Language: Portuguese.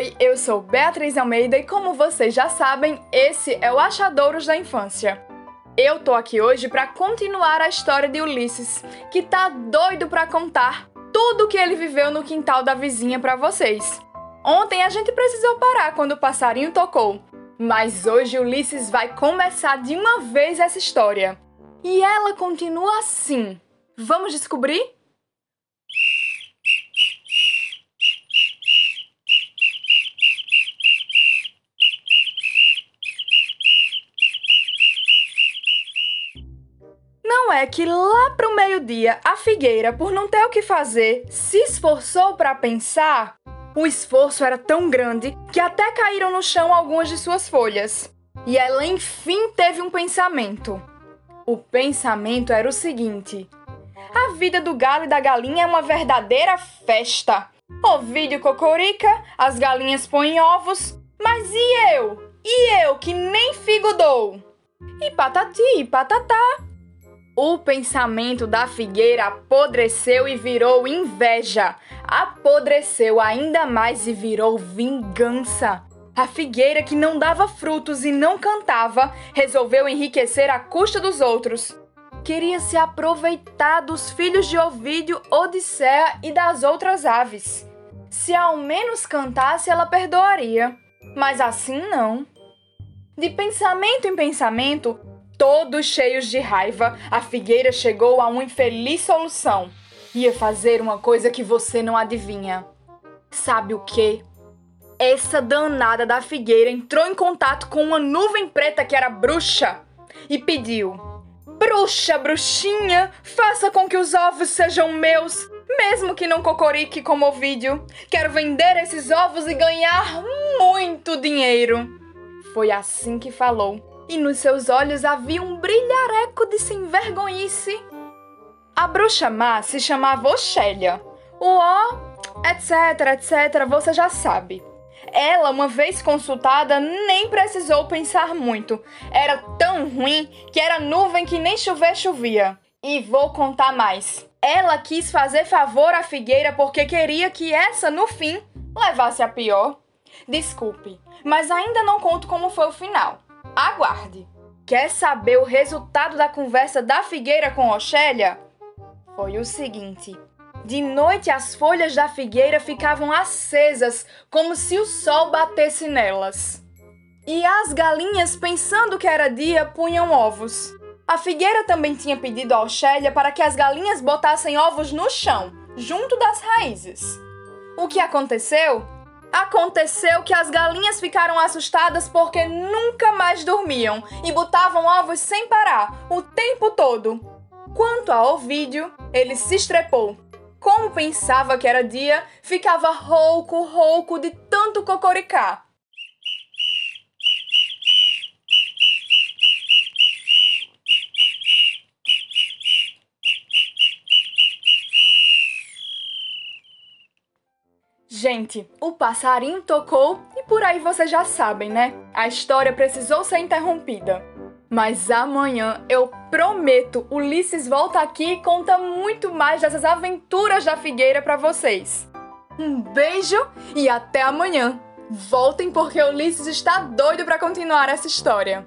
Oi, eu sou Beatriz Almeida e como vocês já sabem, esse é o Achadouros da Infância. Eu tô aqui hoje para continuar a história de Ulisses, que tá doido para contar tudo o que ele viveu no quintal da vizinha para vocês. Ontem a gente precisou parar quando o passarinho tocou, mas hoje Ulisses vai começar de uma vez essa história. E ela continua assim. Vamos descobrir? É que lá pro meio-dia a figueira, por não ter o que fazer, se esforçou para pensar? O esforço era tão grande que até caíram no chão algumas de suas folhas. E ela enfim teve um pensamento. O pensamento era o seguinte: a vida do galo e da galinha é uma verdadeira festa. Ovídio cocorica, as galinhas põem ovos, mas e eu? E eu que nem figo dou? E patati e patatá, o pensamento da figueira apodreceu e virou inveja. Apodreceu ainda mais e virou vingança. A figueira que não dava frutos e não cantava resolveu enriquecer à custa dos outros. Queria se aproveitar dos filhos de Ovídio, Odisseia e das outras aves. Se ao menos cantasse, ela perdoaria. Mas assim não. De pensamento em pensamento, Todos cheios de raiva, a figueira chegou a uma infeliz solução. Ia fazer uma coisa que você não adivinha. Sabe o que? Essa danada da figueira entrou em contato com uma nuvem preta que era bruxa e pediu: Bruxa, bruxinha, faça com que os ovos sejam meus, mesmo que não cocorique como o vídeo. Quero vender esses ovos e ganhar muito dinheiro. Foi assim que falou e nos seus olhos havia um brilhareco de sem vergonhice. A bruxa má se chamava Oxélia. O ó, etc, etc, você já sabe. Ela, uma vez consultada, nem precisou pensar muito. Era tão ruim que era nuvem que nem chover chovia. E vou contar mais. Ela quis fazer favor à figueira porque queria que essa, no fim, levasse a pior. Desculpe, mas ainda não conto como foi o final. Aguarde! Quer saber o resultado da conversa da figueira com Oxélia? Foi o seguinte: de noite as folhas da figueira ficavam acesas, como se o sol batesse nelas. E as galinhas, pensando que era dia, punham ovos. A figueira também tinha pedido a Oxélia para que as galinhas botassem ovos no chão, junto das raízes. O que aconteceu? Aconteceu que as galinhas ficaram assustadas porque nunca mais dormiam e botavam ovos sem parar, o tempo todo. Quanto ao Ovídio, ele se estrepou. Como pensava que era dia, ficava rouco, rouco de tanto cocoricar. Gente, o passarinho tocou e por aí vocês já sabem, né? A história precisou ser interrompida. Mas amanhã eu prometo, Ulisses volta aqui e conta muito mais dessas aventuras da figueira para vocês. Um beijo e até amanhã. Voltem porque Ulisses está doido para continuar essa história.